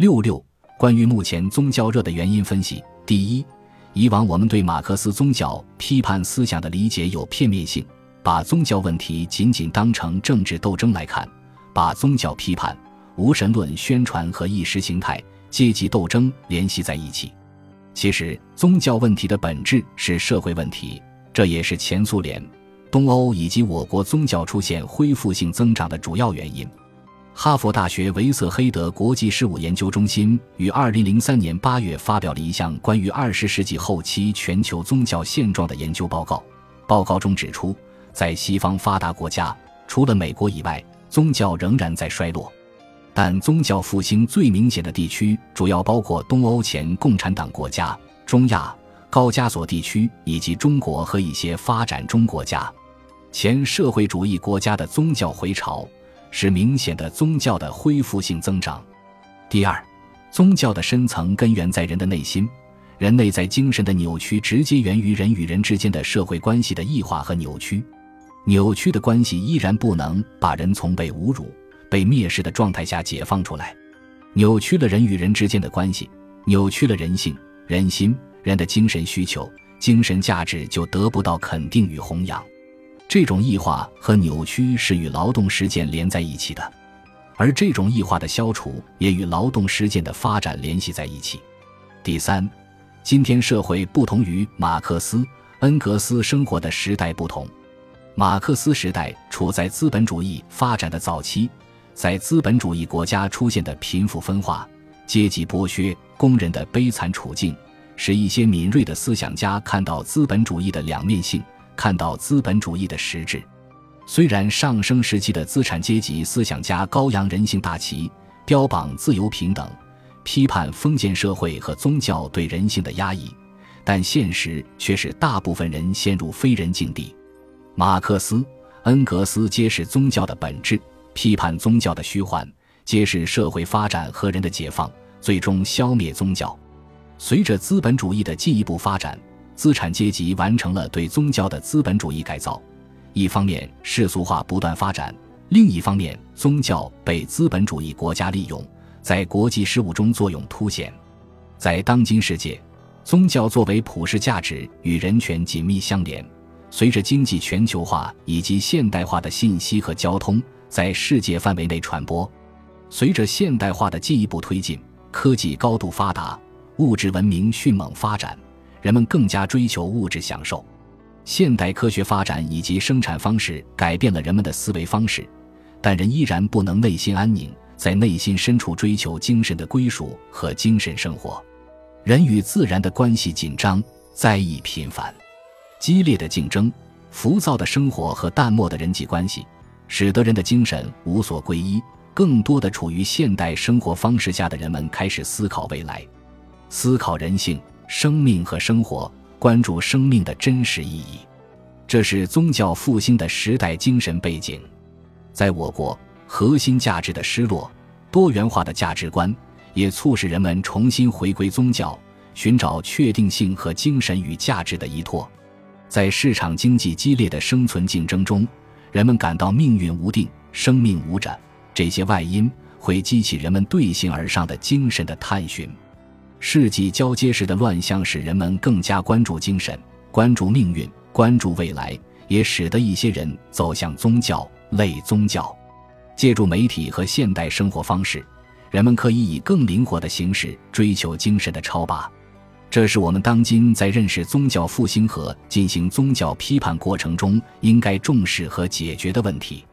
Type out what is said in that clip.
六六，关于目前宗教热的原因分析：第一，以往我们对马克思宗教批判思想的理解有片面性，把宗教问题仅仅当成政治斗争来看，把宗教批判、无神论宣传和意识形态、阶级斗争联系在一起。其实，宗教问题的本质是社会问题，这也是前苏联、东欧以及我国宗教出现恢复性增长的主要原因。哈佛大学维瑟黑德国际事务研究中心于二零零三年八月发表了一项关于二十世纪后期全球宗教现状的研究报告。报告中指出，在西方发达国家，除了美国以外，宗教仍然在衰落。但宗教复兴最明显的地区主要包括东欧前共产党国家、中亚、高加索地区以及中国和一些发展中国家。前社会主义国家的宗教回潮是明显的宗教的恢复性增长。第二，宗教的深层根源在人的内心，人内在精神的扭曲直接源于人与人之间的社会关系的异化和扭曲。扭曲的关系依然不能把人从被侮辱。被蔑视的状态下解放出来，扭曲了人与人之间的关系，扭曲了人性、人心、人的精神需求、精神价值就得不到肯定与弘扬。这种异化和扭曲是与劳动实践连在一起的，而这种异化的消除也与劳动实践的发展联系在一起。第三，今天社会不同于马克思、恩格斯生活的时代不同，马克思时代处在资本主义发展的早期。在资本主义国家出现的贫富分化、阶级剥削、工人的悲惨处境，使一些敏锐的思想家看到资本主义的两面性，看到资本主义的实质。虽然上升时期的资产阶级思想家高扬人性大旗，标榜自由平等，批判封建社会和宗教对人性的压抑，但现实却使大部分人陷入非人境地。马克思、恩格斯揭示宗教的本质。批判宗教的虚幻，揭示社会发展和人的解放，最终消灭宗教。随着资本主义的进一步发展，资产阶级完成了对宗教的资本主义改造。一方面，世俗化不断发展；另一方面，宗教被资本主义国家利用，在国际事务中作用凸显。在当今世界，宗教作为普世价值与人权紧密相连。随着经济全球化以及现代化的信息和交通。在世界范围内传播。随着现代化的进一步推进，科技高度发达，物质文明迅猛发展，人们更加追求物质享受。现代科学发展以及生产方式改变了人们的思维方式，但人依然不能内心安宁，在内心深处追求精神的归属和精神生活。人与自然的关系紧张，灾异频繁，激烈的竞争，浮躁的生活和淡漠的人际关系。使得人的精神无所归依，更多的处于现代生活方式下的人们开始思考未来，思考人性、生命和生活，关注生命的真实意义。这是宗教复兴的时代精神背景。在我国，核心价值的失落，多元化的价值观，也促使人们重新回归宗教，寻找确定性和精神与价值的依托。在市场经济激烈的生存竞争中。人们感到命运无定，生命无着，这些外因会激起人们对形而上的精神的探寻。世纪交接时的乱象使人们更加关注精神，关注命运，关注未来，也使得一些人走向宗教类宗教。借助媒体和现代生活方式，人们可以以更灵活的形式追求精神的超拔。这是我们当今在认识宗教复兴和进行宗教批判过程中应该重视和解决的问题。